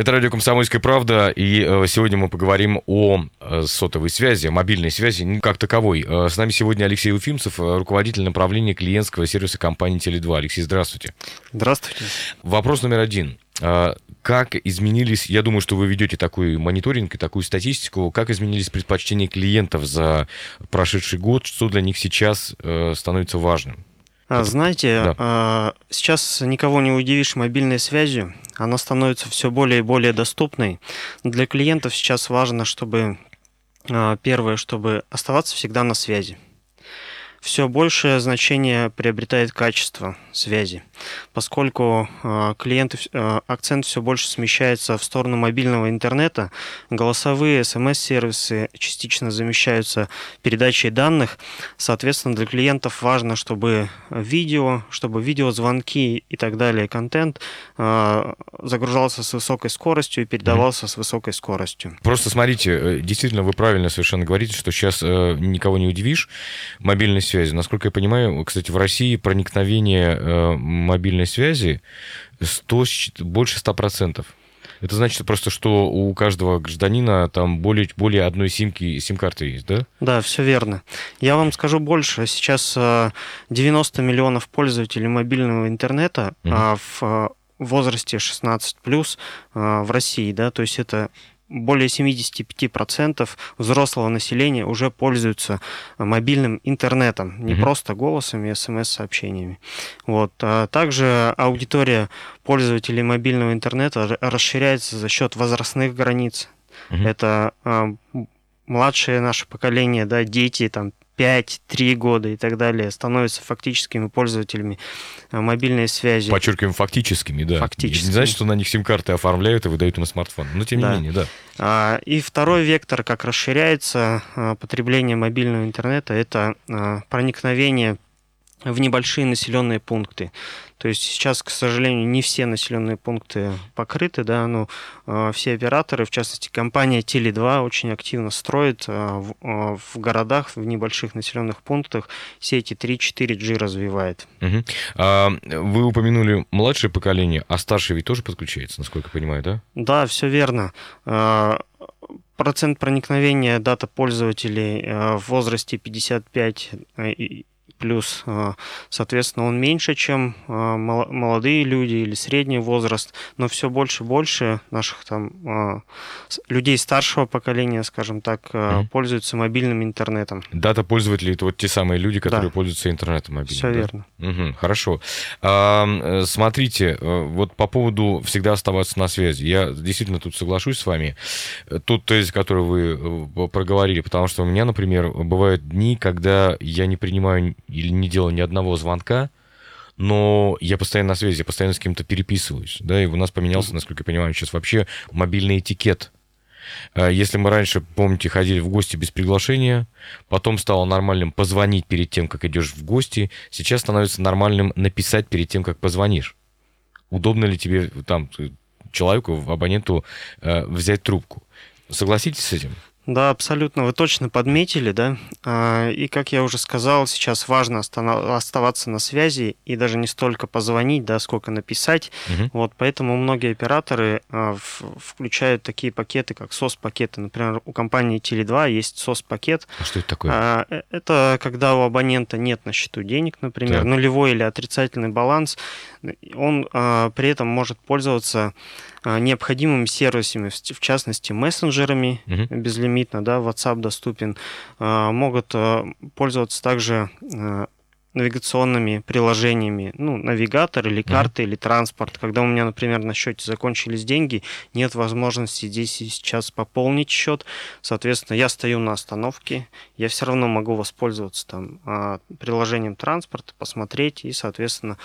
Это радио «Комсомольская правда», и э, сегодня мы поговорим о э, сотовой связи, о мобильной связи как таковой. Э, с нами сегодня Алексей Уфимцев, руководитель направления клиентского сервиса компании «Теле2». Алексей, здравствуйте. Здравствуйте. Вопрос номер один. Как изменились, я думаю, что вы ведете такой мониторинг и такую статистику, как изменились предпочтения клиентов за прошедший год, что для них сейчас становится важным? А, знаете, да. А, сейчас никого не удивишь мобильной связью. Она становится все более и более доступной. Для клиентов сейчас важно, чтобы а, первое, чтобы оставаться всегда на связи все большее значение приобретает качество связи, поскольку э, клиенты, э, акцент все больше смещается в сторону мобильного интернета, голосовые смс-сервисы частично замещаются передачей данных, соответственно, для клиентов важно, чтобы видео, чтобы видеозвонки и так далее, контент э, загружался с высокой скоростью и передавался mm-hmm. с высокой скоростью. Просто смотрите, действительно, вы правильно совершенно говорите, что сейчас никого не удивишь, мобильность связи. Насколько я понимаю, кстати, в России проникновение э, мобильной связи 100, больше 100%. Это значит просто, что у каждого гражданина там более, более одной симки, сим-карты есть, да? Да, все верно. Я вам скажу больше. Сейчас 90 э, миллионов пользователей мобильного интернета угу. в э, возрасте 16 плюс в России, да, то есть это более 75% взрослого населения уже пользуются мобильным интернетом, не mm-hmm. просто голосом и смс-сообщениями. Вот. А также аудитория пользователей мобильного интернета расширяется за счет возрастных границ. Mm-hmm. Это а, младшее наше поколение, да, дети там 5-3 года и так далее становятся фактическими пользователями э, мобильной связи. Подчеркиваем, фактическими, да. Фактическими. Не значит, что на них сим-карты оформляют и выдают им смартфон. Но тем да. не менее, да. А, и второй вектор, как расширяется э, потребление мобильного интернета, это э, проникновение в небольшие населенные пункты. То есть сейчас, к сожалению, не все населенные пункты покрыты, да, но э, все операторы, в частности компания Теле2, очень активно строит э, в, э, в городах, в небольших населенных пунктах сети 3-4G развивает. Угу. А, вы упомянули младшее поколение, а старшее ведь тоже подключается, насколько я понимаю, да? Да, все верно процент проникновения дата пользователей в возрасте 55 плюс, а, соответственно, он меньше, чем а, молодые люди или средний возраст, но все больше и больше наших там а, людей старшего поколения, скажем так, mm пользуются мобильным интернетом. Дата пользователей это вот те самые люди, которые да. пользуются интернетом мобильным. Все да? верно. Угу, хорошо. А, смотрите, э, вот по поводу всегда оставаться на связи. Я действительно тут соглашусь с вами. Тот тезис, который вы э, проговорили, потому что у меня, например, бывают дни, когда я не принимаю или не делал ни одного звонка, но я постоянно на связи, я постоянно с кем-то переписываюсь, да, и у нас поменялся, насколько я понимаю, сейчас вообще мобильный этикет. А если мы раньше, помните, ходили в гости без приглашения, потом стало нормальным позвонить перед тем, как идешь в гости, сейчас становится нормальным написать перед тем, как позвонишь. Удобно ли тебе там человеку, абоненту э, взять трубку? Согласитесь с этим? Да, абсолютно. Вы точно подметили, да. А, и, как я уже сказал, сейчас важно оставаться на связи и даже не столько позвонить, да, сколько написать. Угу. Вот, поэтому многие операторы а, включают такие пакеты, как SOS-пакеты. Например, у компании Tele2 есть SOS-пакет. А что это такое? А, э, это когда у абонента нет на счету денег, например, так. нулевой или отрицательный баланс. Он при этом может пользоваться необходимыми сервисами, в частности, мессенджерами угу. безлимитно, да, WhatsApp доступен, а, могут а, пользоваться также навигационными приложениями, ну, навигатор или карты, mm или транспорт. Когда у меня, например, на счете закончились деньги, нет возможности здесь и сейчас пополнить счет, соответственно, я стою на остановке, я все равно могу воспользоваться там приложением транспорта, посмотреть и, соответственно,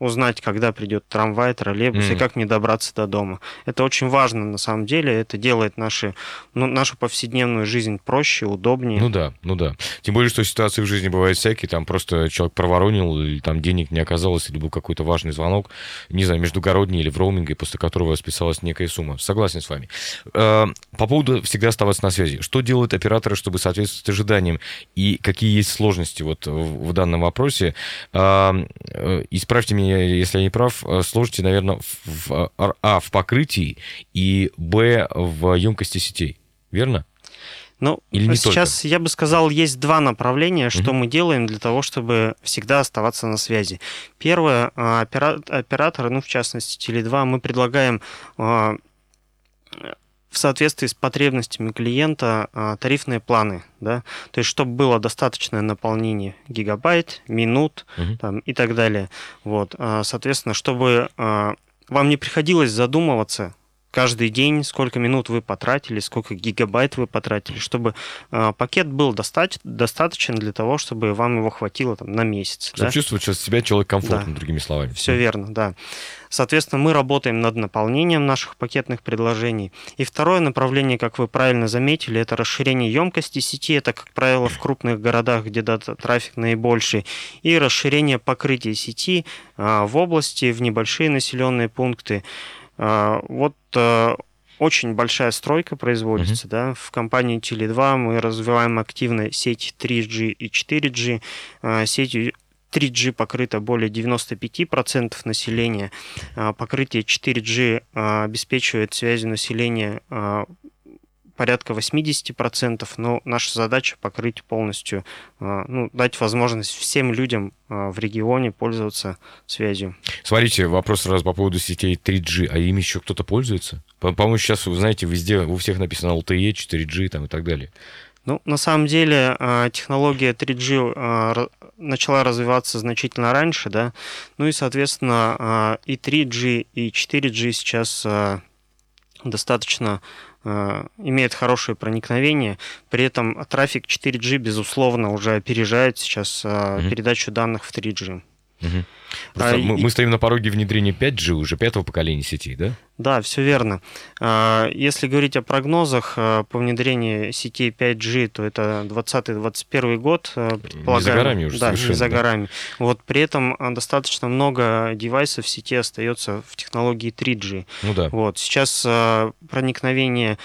узнать, когда придет трамвай, троллейбус mm. и как мне добраться до дома. Это очень важно на самом деле. Это делает наши, ну, нашу повседневную жизнь проще, удобнее. Ну да, ну да. Тем более, что ситуации в жизни бывают всякие. Там просто человек проворонил, или там денег не оказалось, или был какой-то важный звонок, не знаю, междугородний или в роуминге, после которого списалась некая сумма. Согласен с вами. Э, по поводу всегда оставаться на связи. Что делают операторы, чтобы соответствовать ожиданиям? И какие есть сложности вот в данном вопросе? Э, э, исправьте меня, если я не прав, сложности, наверное, в, а, в покрытии и, б, в емкости сетей. Верно? Ну, Или не сейчас я бы сказал, есть два направления, что mm-hmm. мы делаем для того, чтобы всегда оставаться на связи. Первое, а, операторы, ну, в частности, Теле2, мы предлагаем а, в соответствии с потребностями клиента а, тарифные планы, да, то есть чтобы было достаточное наполнение гигабайт, минут угу. там, и так далее. Вот, соответственно, чтобы вам не приходилось задумываться, каждый день, сколько минут вы потратили, сколько гигабайт вы потратили, чтобы э, пакет был доста- достаточен для того, чтобы вам его хватило там, на месяц. Чтобы да? чувствовать себя человек комфортно, да. другими словами. Все верно, да. Соответственно, мы работаем над наполнением наших пакетных предложений. И второе направление, как вы правильно заметили, это расширение емкости сети. Это, как правило, в крупных городах, где дата трафик наибольший. И расширение покрытия сети э, в области, в небольшие населенные пункты. А, вот э, очень большая стройка производится, uh-huh. да. В компании Теле2 мы развиваем активно сеть 3G и 4G. А, сетью 3G покрыто более 95% населения. А, покрытие 4G обеспечивает связью населения порядка 80%, но наша задача покрыть полностью, а, ну, дать возможность всем людям а, в регионе пользоваться связью. Смотрите, вопрос сразу по поводу сетей 3G, а ими еще кто-то пользуется? По-моему, сейчас, вы знаете, везде у всех написано LTE, 4G там, и так далее. Ну, на самом деле а, технология 3G начала развиваться значительно раньше, да, ну и, соответственно, и 3G, и 4G сейчас достаточно Э, имеет хорошее проникновение. При этом трафик 4G, безусловно, уже опережает сейчас mm-hmm. передачу данных в 3G. Угу. А, мы, и... мы стоим на пороге внедрения 5G, уже пятого поколения сети, да? Да, все верно. А, если говорить о прогнозах а, по внедрению сетей 5G, то это 2020-2021 год, предполагаем. Не за горами уже Да, не за горами. Да. Вот при этом достаточно много девайсов в сети остается в технологии 3G. Ну да. Вот. Сейчас проникновение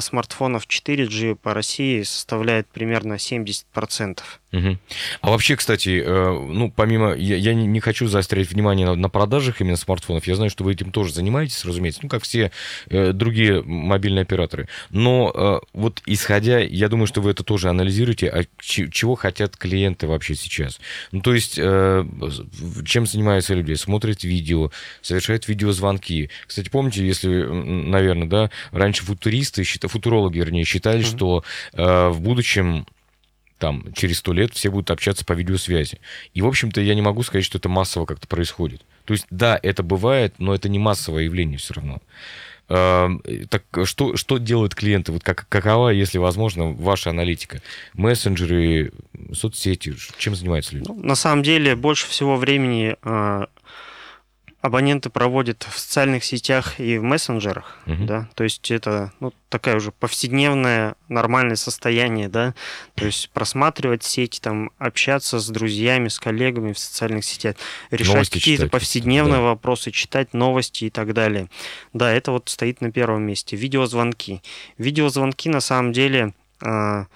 смартфонов 4G по России составляет примерно 70%. Угу. А вообще, кстати, э, ну, помимо... Я, я не хочу заострять внимание на, на продажах именно смартфонов. Я знаю, что вы этим тоже занимаетесь, разумеется, ну, как все э, другие мобильные операторы. Но э, вот исходя, я думаю, что вы это тоже анализируете, а чего хотят клиенты вообще сейчас? Ну, то есть, чем занимаются люди? Смотрят видео, совершают видеозвонки. Кстати, помните, если, наверное, да, раньше футуристы, футурологи, вернее, считали, mm-hmm. что в будущем там, через сто лет все будут общаться по видеосвязи. И, в общем-то, я не могу сказать, что это массово как-то происходит. То есть, да, это бывает, но это не массовое явление все равно. Так что, что делают клиенты? Вот как, какова, если возможно, ваша аналитика? Мессенджеры, соцсети, чем занимаются люди? Ну, на самом деле, больше всего времени а, абоненты проводят в социальных сетях и в мессенджерах, угу. да, то есть это ну, такая уже повседневное нормальное состояние, да, то есть просматривать сети, там, общаться с друзьями, с коллегами в социальных сетях, решать какие-то повседневные да. вопросы, читать новости и так далее. Да, это вот стоит на первом месте. Видеозвонки. Видеозвонки на самом деле а,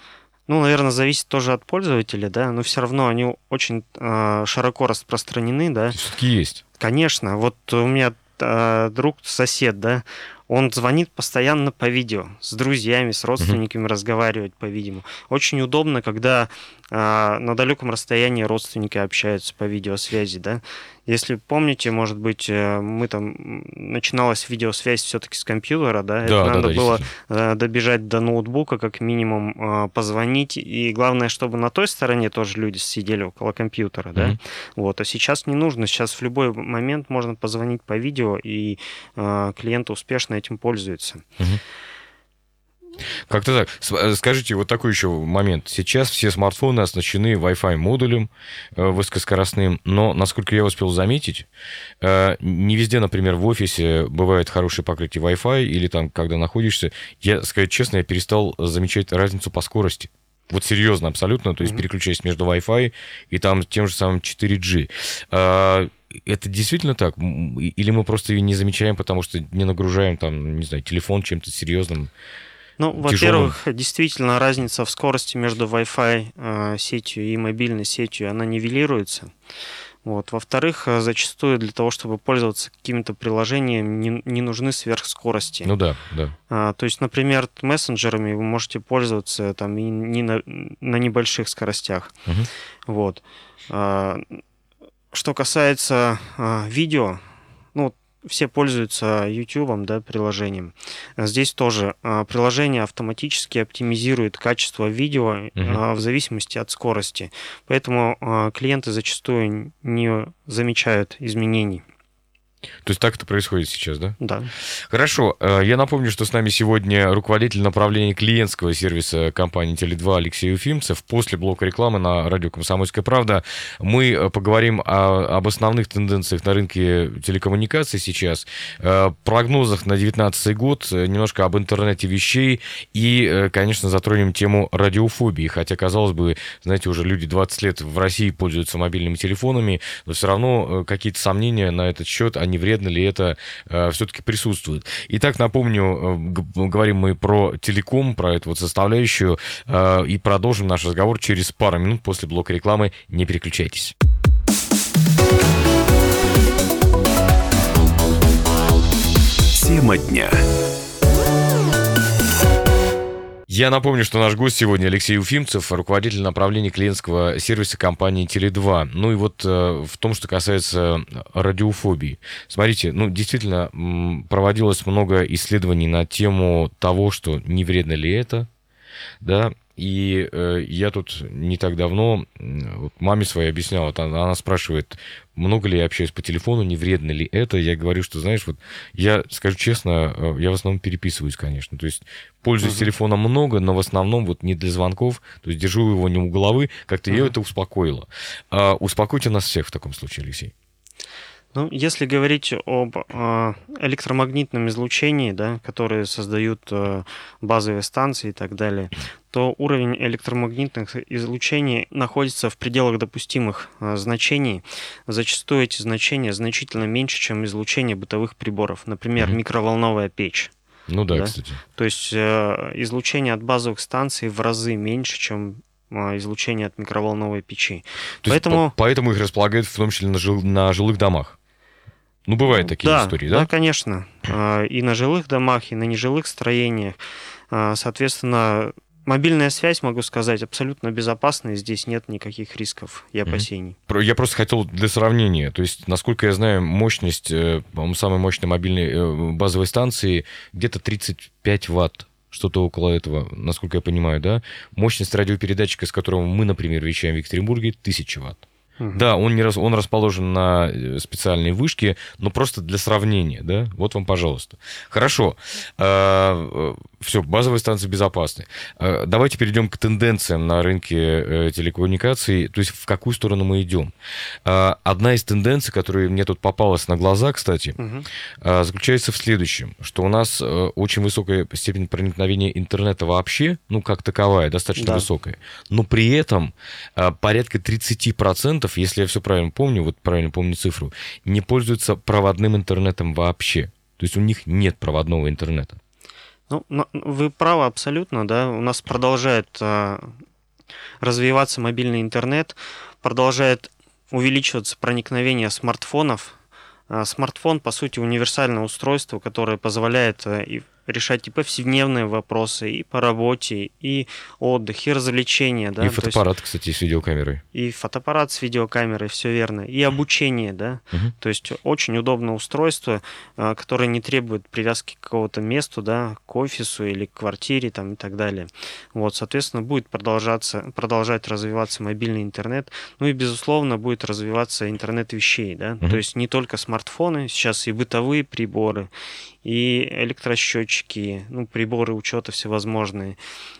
ну, наверное, зависит тоже от пользователя, да, но все равно они очень э, широко распространены, да. Все-таки есть. Конечно. Вот у меня э, друг, сосед, да, он звонит постоянно по видео, с друзьями, с родственниками uh-huh. разговаривать по видео. Очень удобно, когда э, на далеком расстоянии родственники общаются по видеосвязи, да. Если помните, может быть, э, мы там начиналась видеосвязь все-таки с компьютера, да, да это да, надо да, было э, добежать до ноутбука, как минимум э, позвонить, и главное, чтобы на той стороне тоже люди сидели около компьютера, да. Mm-hmm. Вот, а сейчас не нужно, сейчас в любой момент можно позвонить по видео, и клиенты успешно этим пользуются. Как-то так. Э, скажите, вот такой еще момент. Сейчас все смартфоны оснащены Wi-Fi модулем э, высокоскоростным, но, насколько я успел заметить, э, не везде, например, в офисе бывает хорошее покрытие Wi-Fi, или там, когда находишься, я, сказать честно, я перестал замечать разницу по скорости. Вот серьезно, абсолютно, то есть mm-hmm. переключаясь между Wi-Fi и там тем же самым 4G. А, это действительно так? Или мы просто ее не замечаем, потому что не нагружаем там, не знаю, телефон чем-то серьезным? Ну, во-первых, действительно разница в скорости между Wi-Fi э, сетью и мобильной сетью, она нивелируется. Вот. Во-вторых, зачастую для того, чтобы пользоваться какими-то приложениями, не, не нужны сверхскорости. Ну да, да. А, то есть, например, мессенджерами вы можете пользоваться там и не на, на небольших скоростях. Угу. Вот. А, что касается а, видео, ну, все пользуются YouTube, да, приложением. Здесь тоже а, приложение автоматически оптимизирует качество видео угу. в зависимости от скорости. Поэтому а, клиенты зачастую не замечают изменений. То есть так это происходит сейчас, да? Да. Хорошо. Э, я напомню, что с нами сегодня руководитель направления клиентского сервиса компании Теле2 Алексей Уфимцев. После блока рекламы на радио «Комсомольская правда» мы э, поговорим о, об основных тенденциях на рынке телекоммуникаций сейчас, э, прогнозах на 2019 год, немножко об интернете вещей и, конечно, затронем тему радиофобии. Хотя, казалось бы, знаете, уже люди 20 лет в России пользуются мобильными телефонами, но все равно какие-то сомнения на этот счет, они не вредно ли это э, все-таки присутствует. Итак, напомню, э, говорим мы про телеком, про эту вот составляющую, э, и продолжим наш разговор через пару минут после блока рекламы. Не переключайтесь. Тема дня. Я напомню, что наш гость сегодня Алексей Уфимцев, руководитель направления клиентского сервиса компании Теле2. Ну и вот э, в том, что касается радиофобии. Смотрите, ну действительно проводилось много исследований на тему того, что не вредно ли это, да, и э, я тут не так давно вот маме своей объяснял, вот она, она спрашивает, много ли я общаюсь по телефону, не вредно ли это. Я говорю, что, знаешь, вот я скажу честно, э, я в основном переписываюсь, конечно. То есть пользуюсь uh-huh. телефоном много, но в основном вот не для звонков, то есть держу его не у головы, как-то uh-huh. ее это успокоило. А, успокойте нас всех в таком случае, Алексей. Ну, если говорить об э, электромагнитном излучении, да, которые создают э, базовые станции и так далее, то уровень электромагнитных излучений находится в пределах допустимых э, значений. Зачастую эти значения значительно меньше, чем излучение бытовых приборов, например, mm-hmm. микроволновая печь. Ну да, да, кстати. То есть э, излучение от базовых станций в разы меньше, чем излучение от микроволновой печи. То поэтому... Есть, по- поэтому их располагают в том числе на, жил... на жилых домах. Ну, бывают такие да, истории, да? Да, конечно. А, и на жилых домах, и на нежилых строениях. А, соответственно, мобильная связь, могу сказать, абсолютно безопасная. Здесь нет никаких рисков и опасений. Я просто хотел для сравнения. То есть, насколько я знаю, мощность, э, по-моему, самой мощной мобильной э, базовой станции где-то 35 ватт что-то около этого, насколько я понимаю, да? Мощность радиопередатчика, с которого мы, например, вещаем в Екатеринбурге, 1000 ватт. Угу. Да, он, не раз, он расположен на э, специальной вышке, но просто для сравнения, да? Вот вам, пожалуйста. Хорошо. Э, Все, базовые станции безопасны. А, давайте перейдем к тенденциям на рынке э, телекоммуникаций, то есть в какую сторону мы идем. А, одна из тенденций, которая мне тут попалась на глаза, кстати, угу. заключается в следующем, что у нас очень высокая степень проникновения интернета вообще, ну, как таковая, достаточно да. высокая, но при этом порядка 30% клиентов, если я все правильно помню, вот правильно помню цифру, не пользуются проводным интернетом вообще. То есть у них нет проводного интернета. Ну, вы правы абсолютно, да. У нас продолжает а, развиваться мобильный интернет, продолжает увеличиваться проникновение смартфонов. А, смартфон, по сути, универсальное устройство, которое позволяет и решать и повседневные вопросы, и по работе, и отдых, и развлечения. Да? И фотоаппарат, есть, кстати, с видеокамерой. И фотоаппарат с видеокамерой, все верно. И обучение, да. Угу. То есть очень удобное устройство, а, которое не требует привязки к какому-то месту, да, к офису или к квартире там, и так далее. Вот, соответственно, будет продолжаться, продолжать развиваться мобильный интернет. Ну и, безусловно, будет развиваться интернет вещей, да. Угу. То есть не только смартфоны, сейчас и бытовые приборы, и электросчетчики, ну, приборы учета всевозможные,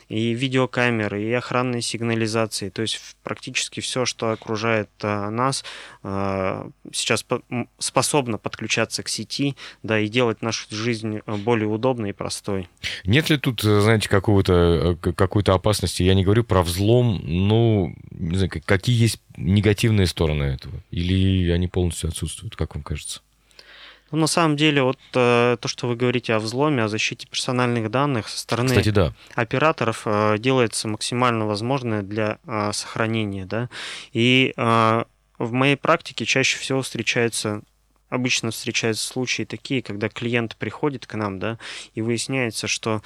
и видеокамеры, и охранные сигнализации. То есть практически все, что окружает а, нас, а, сейчас по способно подключаться к сети, да, и делать нашу жизнь более удобной и простой. Нет ли тут, знаете, какого-то какой-то опасности? Я не говорю про взлом, но не знаю, какие есть негативные стороны этого? Или они полностью отсутствуют, как вам кажется? Ну, на самом деле, вот э, то, что вы говорите о взломе, о защите персональных данных со стороны Кстати, да. операторов э, делается максимально возможное для э, сохранения, да, и э, в моей практике чаще всего встречаются обычно встречаются случаи такие, когда клиент приходит к нам, да, и выясняется, что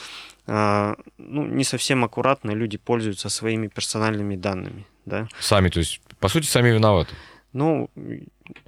э, ну, не совсем аккуратно люди пользуются своими персональными данными, да. Сами, то есть, по сути, сами виноваты. Ну,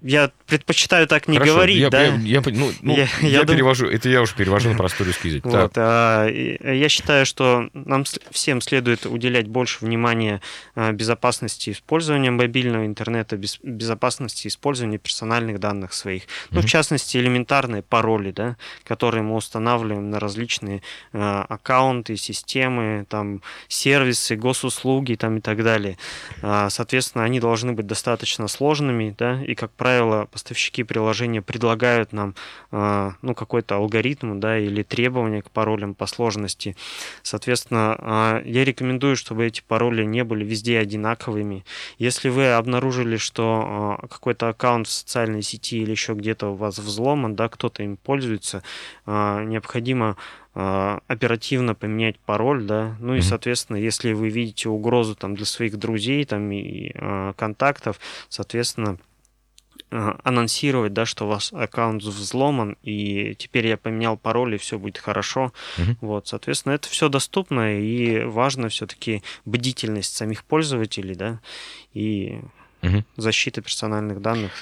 я предпочитаю так не Хорошо, говорить, я, да? Я, я, ну, ну, я, я, я перевожу, это я уж перевожу на простой русский язык. Вот, а, я считаю, что нам всем следует уделять больше внимания а, безопасности использования мобильного интернета, без, безопасности использования персональных данных своих. Ну, mm-hmm. в частности, элементарные пароли, да, которые мы устанавливаем на различные а, аккаунты, системы, там, сервисы, госуслуги там, и так далее. А, соответственно, они должны быть достаточно сложными, да, и, как правило, поставщики приложения предлагают нам а, ну, какой-то алгоритм да, или требования к паролям по сложности. Соответственно, а, я рекомендую, чтобы эти пароли не были везде одинаковыми. Если вы обнаружили, что а, какой-то аккаунт в социальной сети или еще где-то у вас взломан, да, кто-то им пользуется, необходимо оперативно поменять пароль, да, ну и, соответственно, если вы видите угрозу там для своих друзей там и контактов, соответственно, Э, анонсировать, да, что у вас аккаунт взломан, и теперь я поменял пароль, и все будет хорошо. Угу. Вот, соответственно, это все доступно, и важно все-таки бдительность самих пользователей, да, и угу. защита персональных данных.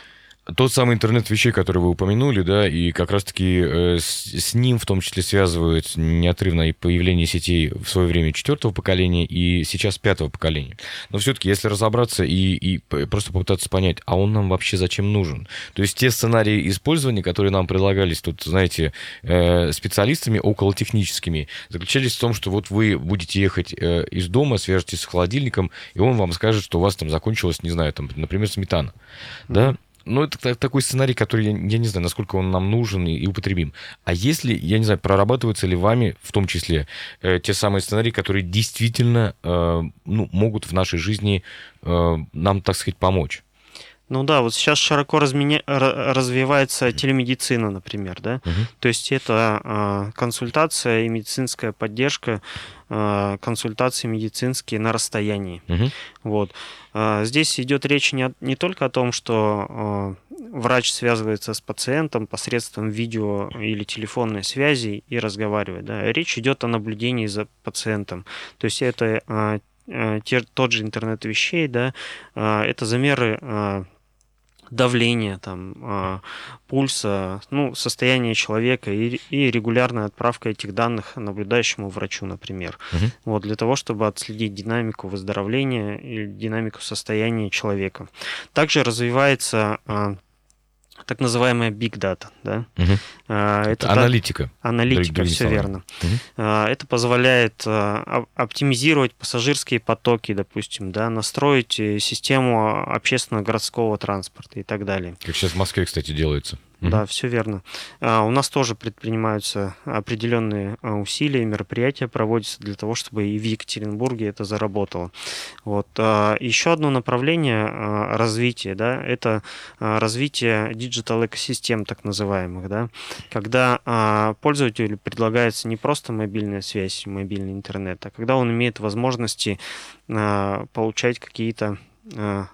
Тот самый интернет вещей, который вы упомянули, да, и как раз-таки э, с, с ним в том числе связывают неотрывно и появление сетей в свое время четвертого поколения и сейчас пятого поколения. Но все-таки, если разобраться и, и просто попытаться понять, а он нам вообще зачем нужен? То есть те сценарии использования, которые нам предлагались тут, знаете, э, специалистами околотехническими, заключались в том, что вот вы будете ехать э, из дома, свяжетесь с холодильником, и он вам скажет, что у вас там закончилась, не знаю, там, например, сметана, mm-hmm. да? Ну, это такой сценарий, который, я, я не знаю, насколько он нам нужен и, и употребим. А если, я не знаю, прорабатываются ли вами, в том числе, э, те самые сценарии, которые действительно э, ну, могут в нашей жизни э, нам, так сказать, помочь? Ну да, вот сейчас широко разменя... развивается телемедицина, например, да. Угу. То есть это э, консультация и медицинская поддержка, консультации медицинские на расстоянии. Угу. Вот. Э, здесь идет речь не, не только о том, что э, врач связывается с пациентом посредством видео или телефонной связи и разговаривает. Да. Речь идет о наблюдении за пациентом. То есть это э, те, тот же интернет вещей, да, это замеры давления, там, а, пульса, ну, состояние человека и, и регулярная отправка этих данных наблюдающему врачу, например. Угу. Вот, для того, чтобы отследить динамику выздоровления и динамику состояния человека. Также развивается а, так называемая big data, да. Угу. Это аналитика. Аналитика, все верно. Угу. Это позволяет а, оптимизировать пассажирские потоки, допустим, да, настроить э, систему общественного городского транспорта и так далее. Как сейчас в Москве, кстати, делается. Да, все верно. А, у нас тоже предпринимаются определенные а, усилия, мероприятия проводятся для того, чтобы и в Екатеринбурге это заработало. Вот. А, еще одно направление развития, да, это развитие digital экосистем, так называемых, да, когда пользователю предлагается не просто мобильная связь, мобильный интернет, а когда он имеет возможности получать какие-то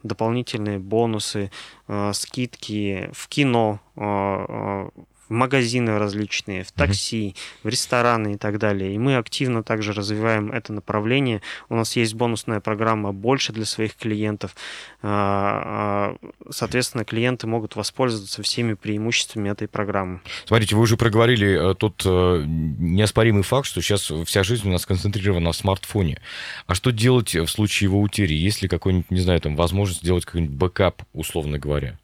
дополнительные бонусы, э, скидки в кино, э, в магазины различные, в такси, в рестораны и так далее. И мы активно также развиваем это направление. У нас есть бонусная программа больше для своих клиентов. А, а, соответственно, клиенты могут воспользоваться всеми преимуществами этой программы. Смотрите, вы уже проговорили э, тот э, неоспоримый факт, что сейчас вся жизнь у нас концентрирована в смартфоне. А что делать в случае его утери? Есть ли какой-нибудь, не знаю, там возможность сделать какой-нибудь бэкап, условно говоря?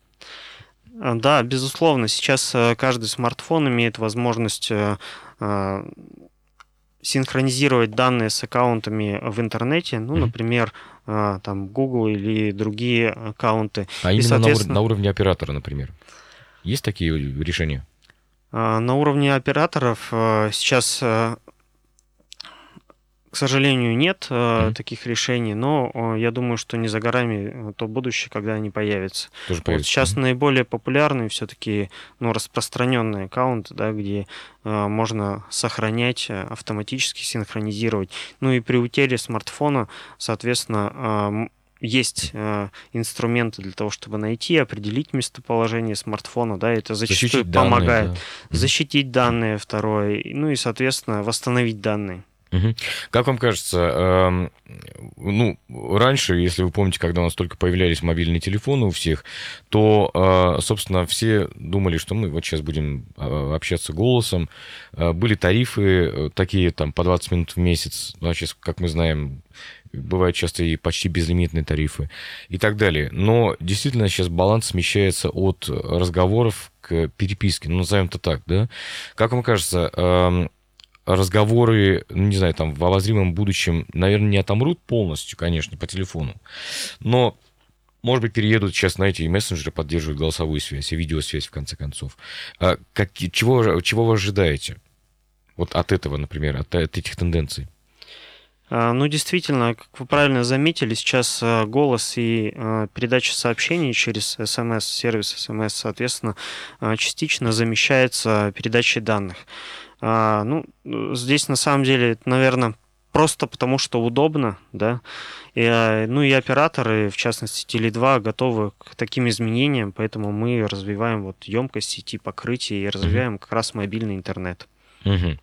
А, да, безусловно. Сейчас э, каждый смартфон имеет возможность э, э, синхронизировать данные с аккаунтами в интернете, ну, например, там Google или другие аккаунты. А И, именно соответственно... на, ур- на уровне оператора, например. Есть такие решения? На уровне операторов сейчас к сожалению, нет mm-hmm. таких решений, но э, я думаю, что не за горами э, то будущее, когда они появятся. Тоже вот сейчас mm-hmm. наиболее популярные все-таки ну, распространенные аккаунты, да, где можно сохранять, автоматически синхронизировать. Ну и при утере смартфона, соответственно, есть э, инструменты для того, чтобы найти, определить местоположение смартфона, да, это зачастую защитить помогает. Данные, да. Защитить данные, второе, ну и, соответственно, восстановить данные. Угу. Как вам кажется, э, ну, раньше, если вы помните, когда у нас только появлялись мобильные телефоны у всех, то, э, собственно, все думали, что мы вот сейчас будем а, общаться голосом. Э, были тарифы э, такие, там, по 20 минут в месяц. Ну, а сейчас, как мы знаем, бывают часто и почти безлимитные тарифы и так далее. Но действительно сейчас баланс смещается от разговоров к переписке, ну, назовем это так, да? Как вам кажется, э, разговоры, ну, не знаю, там в обозримом будущем, наверное, не отомрут полностью, конечно, по телефону, но может быть, переедут сейчас, знаете, и мессенджеры поддерживают голосовую связь, и видеосвязь, в конце концов. А как, чего, чего вы ожидаете? Вот от этого, например, от, от этих тенденций? А, ну, действительно, как вы правильно заметили, сейчас а, голос и а, передача сообщений через смс, сервис смс, соответственно, частично замещается передачей данных. А, ну, здесь на самом деле, наверное, просто потому, что удобно, да. И, а, ну и операторы, в частности Теле2, готовы к таким изменениям, поэтому мы развиваем вот емкость сети покрытия и развиваем как раз мобильный интернет. Угу.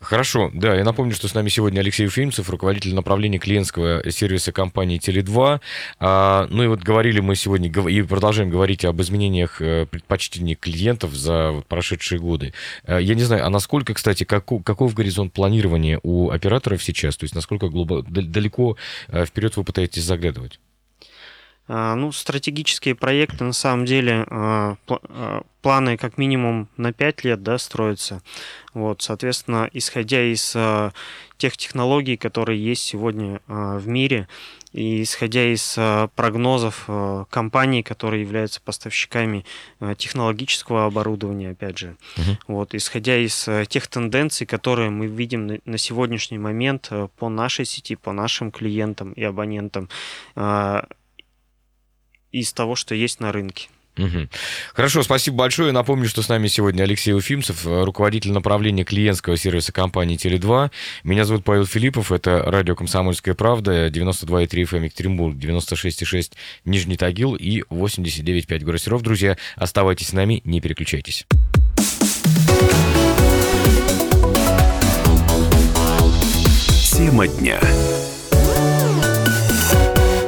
Хорошо, да, я напомню, что с нами сегодня Алексей Уфимцев, руководитель направления клиентского сервиса компании Теле2. А, ну и вот говорили мы сегодня и продолжаем говорить об изменениях э, предпочтений клиентов за прошедшие годы. А, я не знаю, а насколько, кстати, каков, каков горизонт планирования у операторов сейчас? То есть насколько глубоко, далеко э, вперед вы пытаетесь заглядывать? А, ну, стратегические проекты, на самом деле, а, а, планы как минимум на 5 лет да, строятся. Вот, соответственно, исходя из тех технологий, которые есть сегодня в мире, и исходя из прогнозов компаний, которые являются поставщиками технологического оборудования, опять же, uh вот, исходя из тех тенденций, которые мы видим на сегодняшний момент по нашей сети, по нашим клиентам и абонентам, из того, что есть на рынке. Угу. Хорошо, спасибо большое. Напомню, что с нами сегодня Алексей Уфимцев, руководитель направления клиентского сервиса компании Теле2. Меня зовут Павел Филиппов, это радио «Комсомольская правда», 92,3 FM Екатеринбург, 96,6 Нижний Тагил и 89,5 город Серов. Друзья, оставайтесь с нами, не переключайтесь. Тема дня.